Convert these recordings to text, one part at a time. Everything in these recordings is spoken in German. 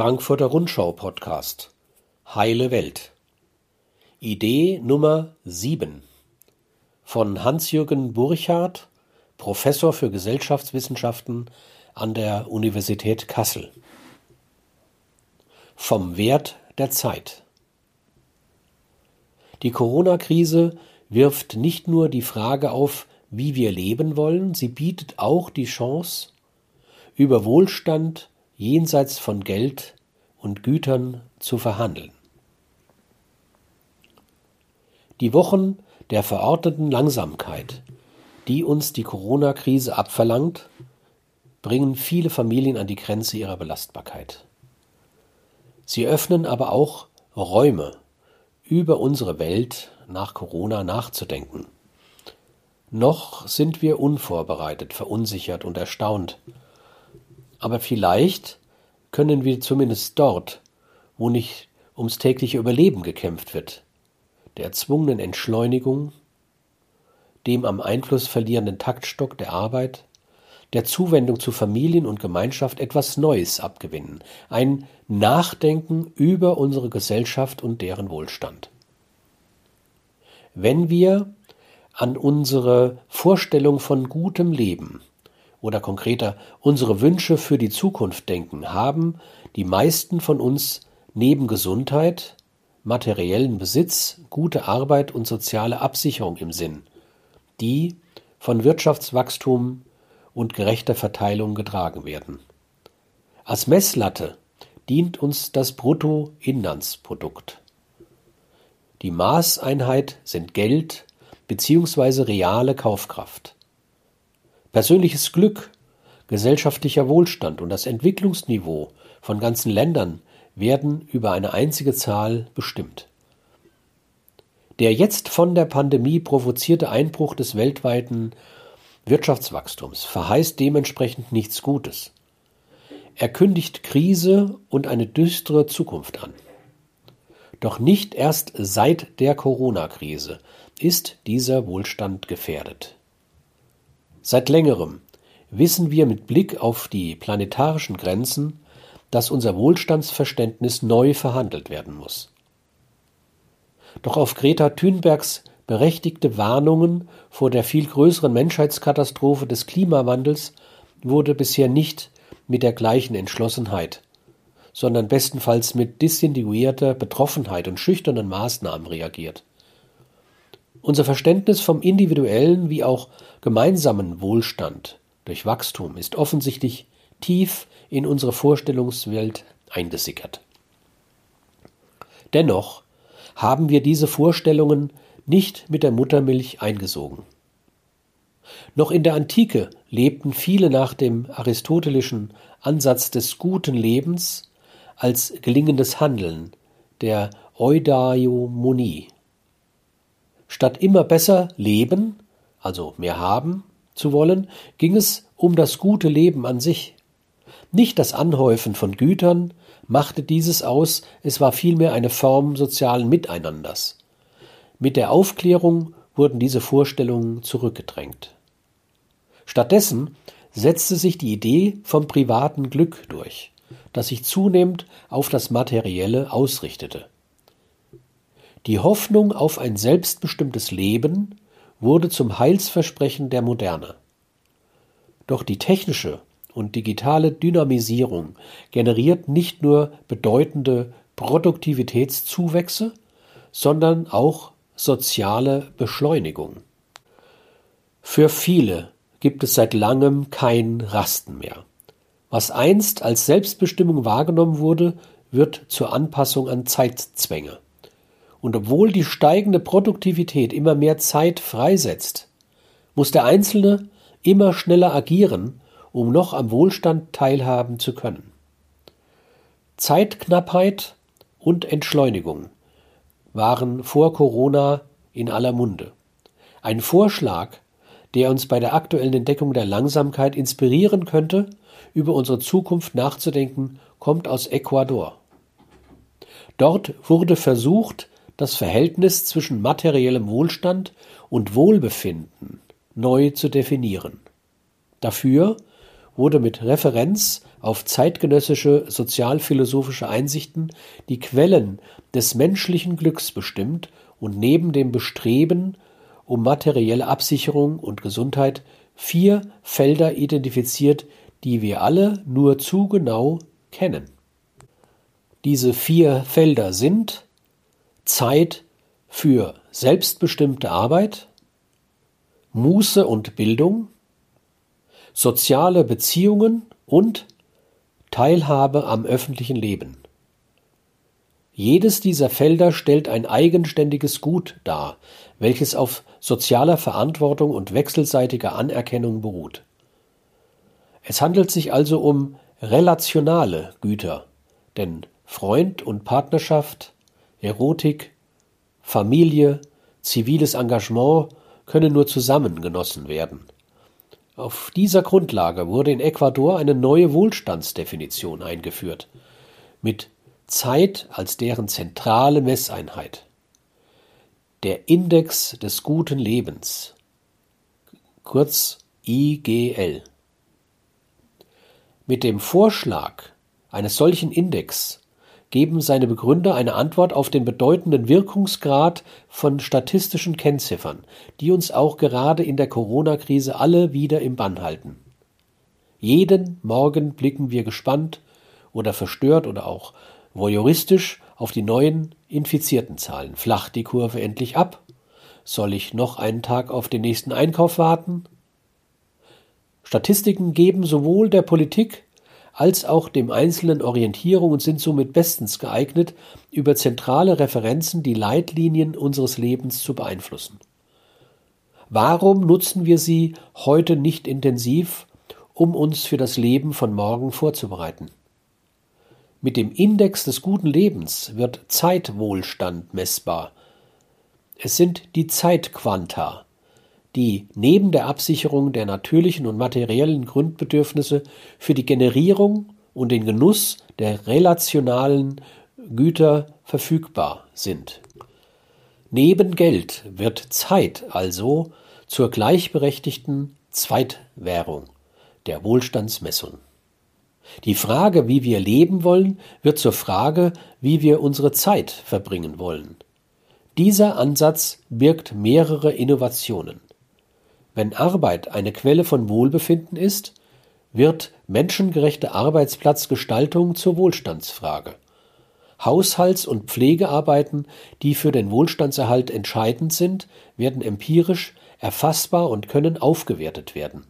Frankfurter Rundschau Podcast Heile Welt. Idee Nummer 7 von Hans-Jürgen Burchardt, Professor für Gesellschaftswissenschaften an der Universität Kassel. Vom Wert der Zeit. Die Corona-Krise wirft nicht nur die Frage auf, wie wir leben wollen, sie bietet auch die Chance, über Wohlstand jenseits von Geld und Gütern zu verhandeln. Die Wochen der verordneten Langsamkeit, die uns die Corona-Krise abverlangt, bringen viele Familien an die Grenze ihrer Belastbarkeit. Sie öffnen aber auch Räume, über unsere Welt nach Corona nachzudenken. Noch sind wir unvorbereitet, verunsichert und erstaunt aber vielleicht können wir zumindest dort, wo nicht ums tägliche Überleben gekämpft wird, der erzwungenen Entschleunigung, dem am Einfluss verlierenden Taktstock der Arbeit, der Zuwendung zu Familien und Gemeinschaft etwas Neues abgewinnen, ein Nachdenken über unsere Gesellschaft und deren Wohlstand. Wenn wir an unsere Vorstellung von gutem Leben, oder konkreter unsere Wünsche für die Zukunft denken, haben die meisten von uns neben Gesundheit, materiellen Besitz, gute Arbeit und soziale Absicherung im Sinn, die von Wirtschaftswachstum und gerechter Verteilung getragen werden. Als Messlatte dient uns das Bruttoinlandsprodukt. Die Maßeinheit sind Geld bzw. reale Kaufkraft. Persönliches Glück, gesellschaftlicher Wohlstand und das Entwicklungsniveau von ganzen Ländern werden über eine einzige Zahl bestimmt. Der jetzt von der Pandemie provozierte Einbruch des weltweiten Wirtschaftswachstums verheißt dementsprechend nichts Gutes. Er kündigt Krise und eine düstere Zukunft an. Doch nicht erst seit der Corona-Krise ist dieser Wohlstand gefährdet. Seit längerem wissen wir mit Blick auf die planetarischen Grenzen, dass unser Wohlstandsverständnis neu verhandelt werden muss. Doch auf Greta Thunbergs berechtigte Warnungen vor der viel größeren Menschheitskatastrophe des Klimawandels wurde bisher nicht mit der gleichen Entschlossenheit, sondern bestenfalls mit distinguierter Betroffenheit und schüchternen Maßnahmen reagiert. Unser Verständnis vom individuellen wie auch gemeinsamen Wohlstand durch Wachstum ist offensichtlich tief in unsere Vorstellungswelt eingesickert. Dennoch haben wir diese Vorstellungen nicht mit der Muttermilch eingesogen. Noch in der Antike lebten viele nach dem aristotelischen Ansatz des guten Lebens als gelingendes Handeln, der Eudaimonie. Statt immer besser leben, also mehr haben zu wollen, ging es um das gute Leben an sich. Nicht das Anhäufen von Gütern machte dieses aus, es war vielmehr eine Form sozialen Miteinanders. Mit der Aufklärung wurden diese Vorstellungen zurückgedrängt. Stattdessen setzte sich die Idee vom privaten Glück durch, das sich zunehmend auf das Materielle ausrichtete. Die Hoffnung auf ein selbstbestimmtes Leben wurde zum Heilsversprechen der Moderne. Doch die technische und digitale Dynamisierung generiert nicht nur bedeutende Produktivitätszuwächse, sondern auch soziale Beschleunigung. Für viele gibt es seit langem kein Rasten mehr. Was einst als Selbstbestimmung wahrgenommen wurde, wird zur Anpassung an Zeitzwänge. Und obwohl die steigende Produktivität immer mehr Zeit freisetzt, muss der Einzelne immer schneller agieren, um noch am Wohlstand teilhaben zu können. Zeitknappheit und Entschleunigung waren vor Corona in aller Munde. Ein Vorschlag, der uns bei der aktuellen Entdeckung der Langsamkeit inspirieren könnte, über unsere Zukunft nachzudenken, kommt aus Ecuador. Dort wurde versucht, das Verhältnis zwischen materiellem Wohlstand und Wohlbefinden neu zu definieren. Dafür wurde mit Referenz auf zeitgenössische sozialphilosophische Einsichten die Quellen des menschlichen Glücks bestimmt und neben dem Bestreben um materielle Absicherung und Gesundheit vier Felder identifiziert, die wir alle nur zu genau kennen. Diese vier Felder sind Zeit für selbstbestimmte Arbeit, Muße und Bildung, soziale Beziehungen und Teilhabe am öffentlichen Leben. Jedes dieser Felder stellt ein eigenständiges Gut dar, welches auf sozialer Verantwortung und wechselseitiger Anerkennung beruht. Es handelt sich also um relationale Güter, denn Freund und Partnerschaft, Erotik, Familie, ziviles Engagement können nur zusammen genossen werden. Auf dieser Grundlage wurde in Ecuador eine neue Wohlstandsdefinition eingeführt, mit Zeit als deren zentrale Messeinheit. Der Index des guten Lebens, kurz IGL. Mit dem Vorschlag eines solchen Index geben seine Begründer eine Antwort auf den bedeutenden Wirkungsgrad von statistischen Kennziffern, die uns auch gerade in der Corona-Krise alle wieder im Bann halten. Jeden Morgen blicken wir gespannt oder verstört oder auch voyeuristisch auf die neuen infizierten Zahlen. Flacht die Kurve endlich ab? Soll ich noch einen Tag auf den nächsten Einkauf warten? Statistiken geben sowohl der Politik als auch dem Einzelnen Orientierung und sind somit bestens geeignet, über zentrale Referenzen die Leitlinien unseres Lebens zu beeinflussen. Warum nutzen wir sie heute nicht intensiv, um uns für das Leben von morgen vorzubereiten? Mit dem Index des guten Lebens wird Zeitwohlstand messbar. Es sind die Zeitquanta, die neben der Absicherung der natürlichen und materiellen Grundbedürfnisse für die Generierung und den Genuss der relationalen Güter verfügbar sind. Neben Geld wird Zeit also zur gleichberechtigten Zweitwährung der Wohlstandsmessung. Die Frage, wie wir leben wollen, wird zur Frage, wie wir unsere Zeit verbringen wollen. Dieser Ansatz birgt mehrere Innovationen. Wenn Arbeit eine Quelle von Wohlbefinden ist, wird menschengerechte Arbeitsplatzgestaltung zur Wohlstandsfrage. Haushalts- und Pflegearbeiten, die für den Wohlstandserhalt entscheidend sind, werden empirisch erfassbar und können aufgewertet werden.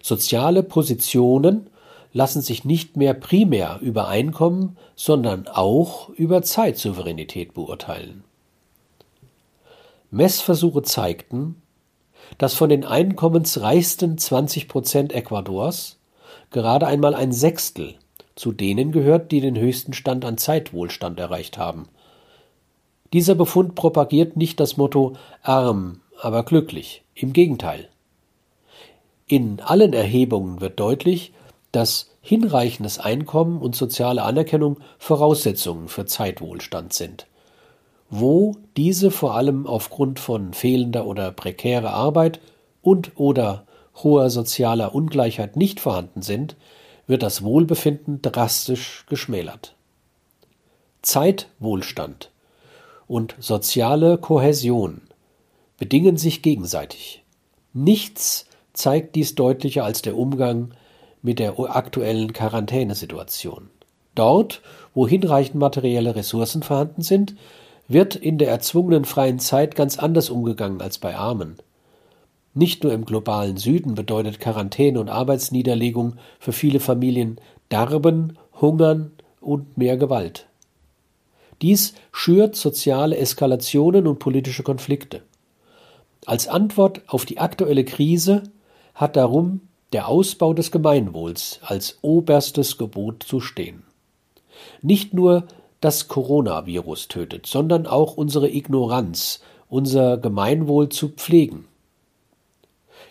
Soziale Positionen lassen sich nicht mehr primär über Einkommen, sondern auch über Zeitsouveränität beurteilen. Messversuche zeigten, dass von den einkommensreichsten 20 Prozent Ecuadors gerade einmal ein Sechstel zu denen gehört, die den höchsten Stand an Zeitwohlstand erreicht haben. Dieser Befund propagiert nicht das Motto arm, aber glücklich. Im Gegenteil. In allen Erhebungen wird deutlich, dass hinreichendes Einkommen und soziale Anerkennung Voraussetzungen für Zeitwohlstand sind. Wo diese vor allem aufgrund von fehlender oder prekärer Arbeit und oder hoher sozialer Ungleichheit nicht vorhanden sind, wird das Wohlbefinden drastisch geschmälert. Zeitwohlstand und soziale Kohäsion bedingen sich gegenseitig. Nichts zeigt dies deutlicher als der Umgang mit der aktuellen Quarantänesituation. Dort, wo hinreichend materielle Ressourcen vorhanden sind, wird in der erzwungenen freien Zeit ganz anders umgegangen als bei Armen. Nicht nur im globalen Süden bedeutet Quarantäne und Arbeitsniederlegung für viele Familien Darben, Hungern und mehr Gewalt. Dies schürt soziale Eskalationen und politische Konflikte. Als Antwort auf die aktuelle Krise hat darum der Ausbau des Gemeinwohls als oberstes Gebot zu stehen. Nicht nur das Coronavirus tötet, sondern auch unsere Ignoranz, unser Gemeinwohl zu pflegen.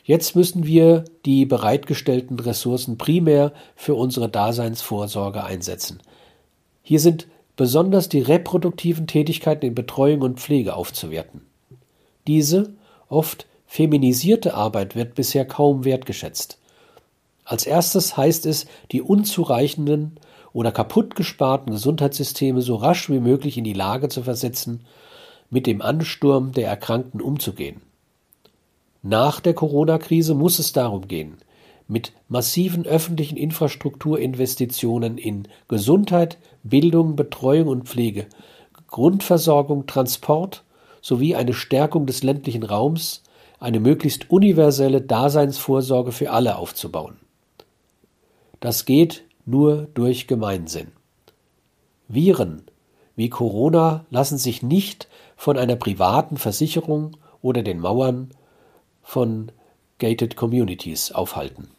Jetzt müssen wir die bereitgestellten Ressourcen primär für unsere Daseinsvorsorge einsetzen. Hier sind besonders die reproduktiven Tätigkeiten in Betreuung und Pflege aufzuwerten. Diese oft feminisierte Arbeit wird bisher kaum wertgeschätzt. Als erstes heißt es, die unzureichenden oder kaputt gesparten Gesundheitssysteme so rasch wie möglich in die Lage zu versetzen, mit dem Ansturm der Erkrankten umzugehen. Nach der Corona-Krise muss es darum gehen, mit massiven öffentlichen Infrastrukturinvestitionen in Gesundheit, Bildung, Betreuung und Pflege, Grundversorgung, Transport sowie eine Stärkung des ländlichen Raums eine möglichst universelle Daseinsvorsorge für alle aufzubauen. Das geht nur durch Gemeinsinn. Viren wie Corona lassen sich nicht von einer privaten Versicherung oder den Mauern von Gated Communities aufhalten.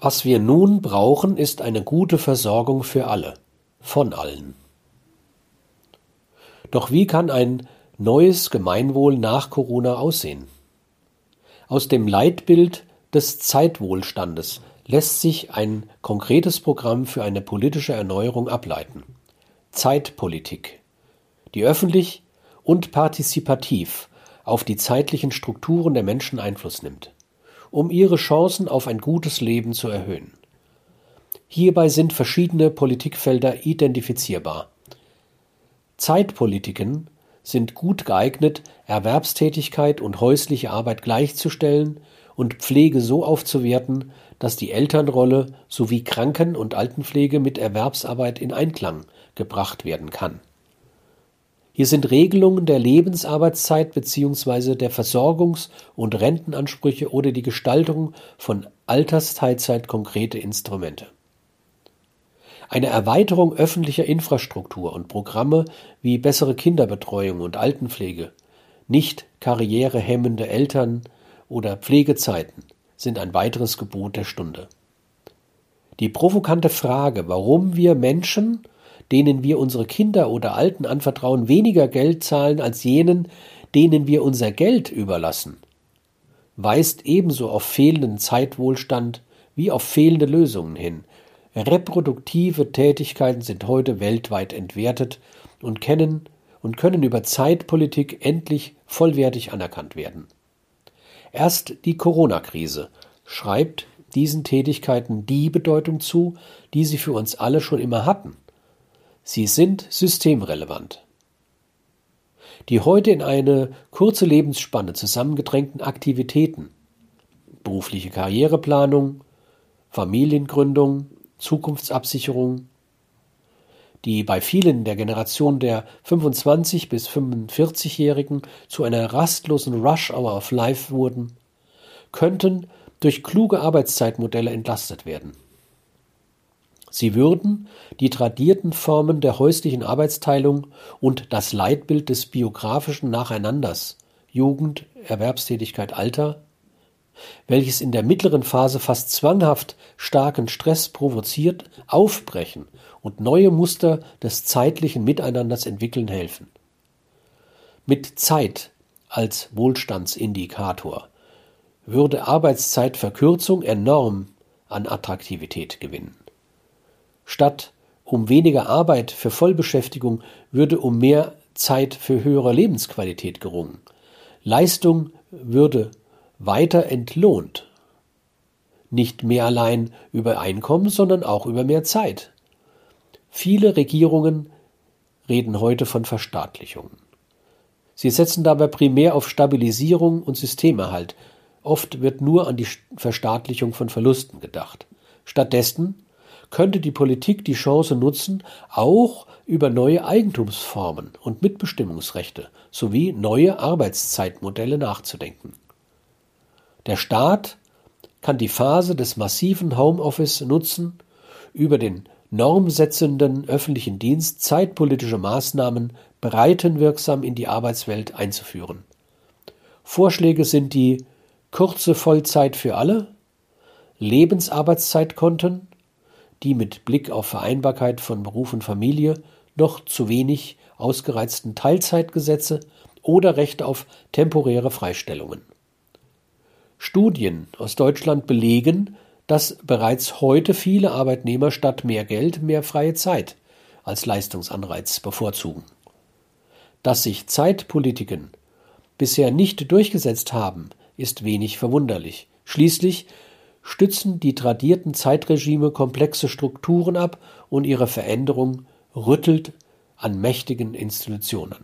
Was wir nun brauchen, ist eine gute Versorgung für alle, von allen. Doch wie kann ein neues Gemeinwohl nach Corona aussehen? Aus dem Leitbild des Zeitwohlstandes lässt sich ein konkretes Programm für eine politische Erneuerung ableiten. Zeitpolitik, die öffentlich und partizipativ auf die zeitlichen Strukturen der Menschen Einfluss nimmt, um ihre Chancen auf ein gutes Leben zu erhöhen. Hierbei sind verschiedene Politikfelder identifizierbar. Zeitpolitiken sind gut geeignet, Erwerbstätigkeit und häusliche Arbeit gleichzustellen und Pflege so aufzuwerten, dass die Elternrolle sowie Kranken- und Altenpflege mit Erwerbsarbeit in Einklang gebracht werden kann. Hier sind Regelungen der Lebensarbeitszeit bzw. der Versorgungs- und Rentenansprüche oder die Gestaltung von Altersteilzeit konkrete Instrumente. Eine Erweiterung öffentlicher Infrastruktur und Programme wie bessere Kinderbetreuung und Altenpflege, nicht karrierehemmende Eltern oder Pflegezeiten sind ein weiteres Gebot der Stunde. Die provokante Frage, warum wir Menschen, denen wir unsere Kinder oder Alten anvertrauen, weniger Geld zahlen als jenen, denen wir unser Geld überlassen, weist ebenso auf fehlenden Zeitwohlstand wie auf fehlende Lösungen hin, Reproduktive Tätigkeiten sind heute weltweit entwertet und kennen und können über Zeitpolitik endlich vollwertig anerkannt werden. Erst die Corona-Krise schreibt diesen Tätigkeiten die Bedeutung zu, die sie für uns alle schon immer hatten. Sie sind systemrelevant. Die heute in eine kurze Lebensspanne zusammengedrängten Aktivitäten berufliche Karriereplanung, Familiengründung, Zukunftsabsicherung, die bei vielen der Generation der 25 bis 45-Jährigen zu einer rastlosen Rush Hour of Life wurden, könnten durch kluge Arbeitszeitmodelle entlastet werden. Sie würden die tradierten Formen der häuslichen Arbeitsteilung und das Leitbild des biografischen Nacheinanders Jugend, Erwerbstätigkeit, Alter welches in der mittleren Phase fast zwanghaft starken Stress provoziert, aufbrechen und neue Muster des zeitlichen Miteinanders entwickeln helfen. Mit Zeit als Wohlstandsindikator würde Arbeitszeitverkürzung enorm an Attraktivität gewinnen. Statt um weniger Arbeit für Vollbeschäftigung würde um mehr Zeit für höhere Lebensqualität gerungen. Leistung würde weiter entlohnt. Nicht mehr allein über Einkommen, sondern auch über mehr Zeit. Viele Regierungen reden heute von Verstaatlichungen. Sie setzen dabei primär auf Stabilisierung und Systemerhalt. Oft wird nur an die Verstaatlichung von Verlusten gedacht. Stattdessen könnte die Politik die Chance nutzen, auch über neue Eigentumsformen und Mitbestimmungsrechte sowie neue Arbeitszeitmodelle nachzudenken. Der Staat kann die Phase des massiven Homeoffice nutzen, über den normsetzenden öffentlichen Dienst zeitpolitische Maßnahmen breitenwirksam in die Arbeitswelt einzuführen. Vorschläge sind die kurze Vollzeit für alle, Lebensarbeitszeitkonten, die mit Blick auf Vereinbarkeit von Beruf und Familie noch zu wenig ausgereizten Teilzeitgesetze oder Rechte auf temporäre Freistellungen. Studien aus Deutschland belegen, dass bereits heute viele Arbeitnehmer statt mehr Geld mehr freie Zeit als Leistungsanreiz bevorzugen. Dass sich Zeitpolitiken bisher nicht durchgesetzt haben, ist wenig verwunderlich. Schließlich stützen die tradierten Zeitregime komplexe Strukturen ab und ihre Veränderung rüttelt an mächtigen Institutionen.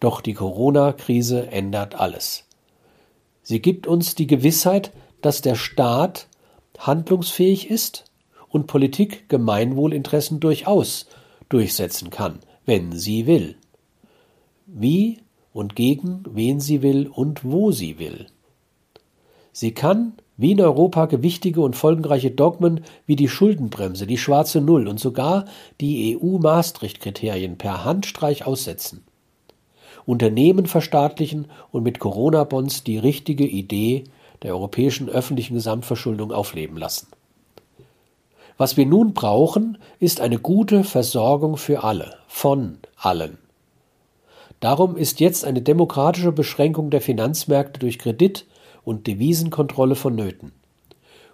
Doch die Corona-Krise ändert alles. Sie gibt uns die Gewissheit, dass der Staat handlungsfähig ist und Politik Gemeinwohlinteressen durchaus durchsetzen kann, wenn sie will. Wie und gegen wen sie will und wo sie will. Sie kann, wie in Europa, gewichtige und folgenreiche Dogmen wie die Schuldenbremse, die schwarze Null und sogar die EU-Maastricht-Kriterien per Handstreich aussetzen. Unternehmen verstaatlichen und mit Corona-Bonds die richtige Idee der europäischen öffentlichen Gesamtverschuldung aufleben lassen. Was wir nun brauchen, ist eine gute Versorgung für alle, von allen. Darum ist jetzt eine demokratische Beschränkung der Finanzmärkte durch Kredit und Devisenkontrolle vonnöten.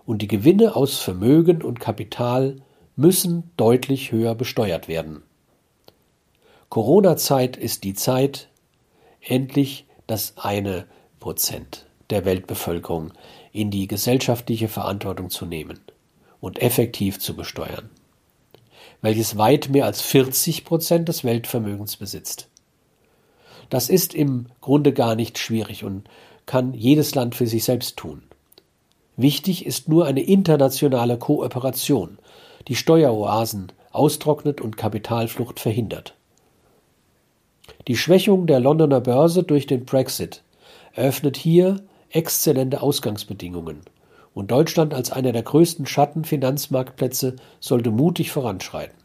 Und die Gewinne aus Vermögen und Kapital müssen deutlich höher besteuert werden. Corona-Zeit ist die Zeit, endlich das eine Prozent der Weltbevölkerung in die gesellschaftliche Verantwortung zu nehmen und effektiv zu besteuern, welches weit mehr als 40 Prozent des Weltvermögens besitzt. Das ist im Grunde gar nicht schwierig und kann jedes Land für sich selbst tun. Wichtig ist nur eine internationale Kooperation, die Steueroasen austrocknet und Kapitalflucht verhindert. Die Schwächung der Londoner Börse durch den Brexit eröffnet hier exzellente Ausgangsbedingungen, und Deutschland als einer der größten Schattenfinanzmarktplätze sollte mutig voranschreiten.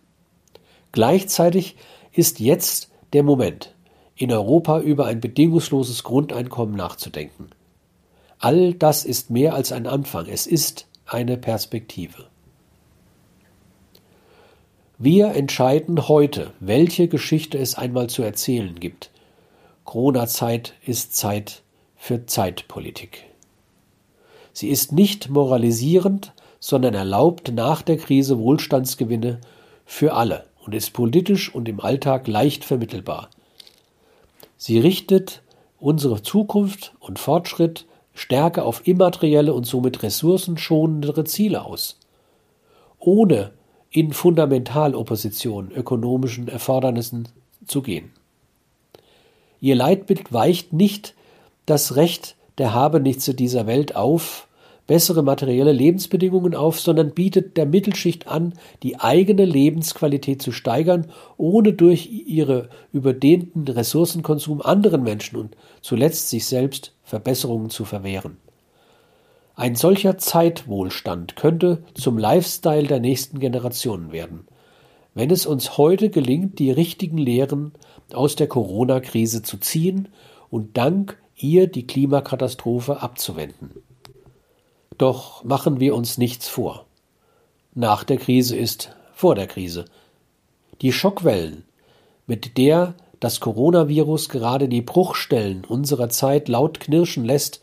Gleichzeitig ist jetzt der Moment, in Europa über ein bedingungsloses Grundeinkommen nachzudenken. All das ist mehr als ein Anfang, es ist eine Perspektive. Wir entscheiden heute, welche Geschichte es einmal zu erzählen gibt. Corona-Zeit ist Zeit für Zeitpolitik. Sie ist nicht moralisierend, sondern erlaubt nach der Krise Wohlstandsgewinne für alle und ist politisch und im Alltag leicht vermittelbar. Sie richtet unsere Zukunft und Fortschritt stärker auf immaterielle und somit ressourcenschonendere Ziele aus, ohne in Fundamentalopposition ökonomischen Erfordernissen zu gehen. Ihr Leitbild weicht nicht das Recht der Habenichtse dieser Welt auf, bessere materielle Lebensbedingungen auf, sondern bietet der Mittelschicht an, die eigene Lebensqualität zu steigern, ohne durch ihre überdehnten Ressourcenkonsum anderen Menschen und zuletzt sich selbst Verbesserungen zu verwehren. Ein solcher Zeitwohlstand könnte zum Lifestyle der nächsten Generationen werden, wenn es uns heute gelingt, die richtigen Lehren aus der Corona-Krise zu ziehen und dank ihr die Klimakatastrophe abzuwenden. Doch machen wir uns nichts vor. Nach der Krise ist vor der Krise. Die Schockwellen, mit der das Coronavirus gerade die Bruchstellen unserer Zeit laut knirschen lässt,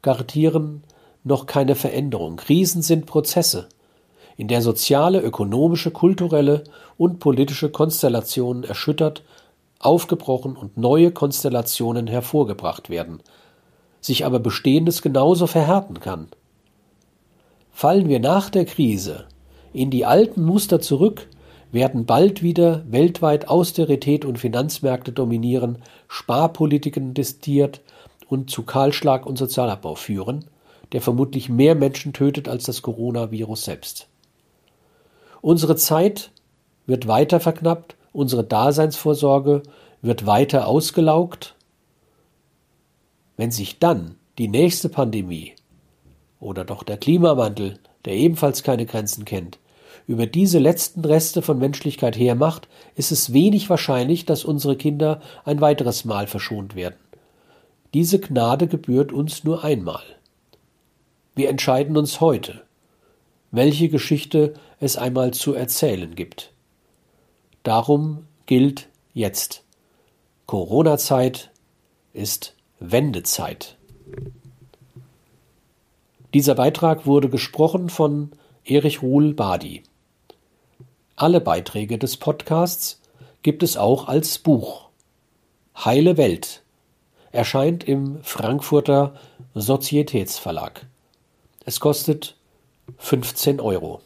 garantieren noch keine Veränderung. Krisen sind Prozesse, in der soziale, ökonomische, kulturelle und politische Konstellationen erschüttert, aufgebrochen und neue Konstellationen hervorgebracht werden, sich aber Bestehendes genauso verhärten kann. Fallen wir nach der Krise in die alten Muster zurück, werden bald wieder weltweit Austerität und Finanzmärkte dominieren, Sparpolitiken destiert und zu Kahlschlag und Sozialabbau führen, der vermutlich mehr Menschen tötet als das Coronavirus selbst. Unsere Zeit wird weiter verknappt, unsere Daseinsvorsorge wird weiter ausgelaugt. Wenn sich dann die nächste Pandemie oder doch der Klimawandel, der ebenfalls keine Grenzen kennt, über diese letzten Reste von Menschlichkeit hermacht, ist es wenig wahrscheinlich, dass unsere Kinder ein weiteres Mal verschont werden. Diese Gnade gebührt uns nur einmal. Wir entscheiden uns heute, welche Geschichte es einmal zu erzählen gibt. Darum gilt jetzt. Corona-Zeit ist Wendezeit. Dieser Beitrag wurde gesprochen von Erich Ruhl Badi. Alle Beiträge des Podcasts gibt es auch als Buch. Heile Welt erscheint im Frankfurter Sozietätsverlag. Es kostet 15 Euro.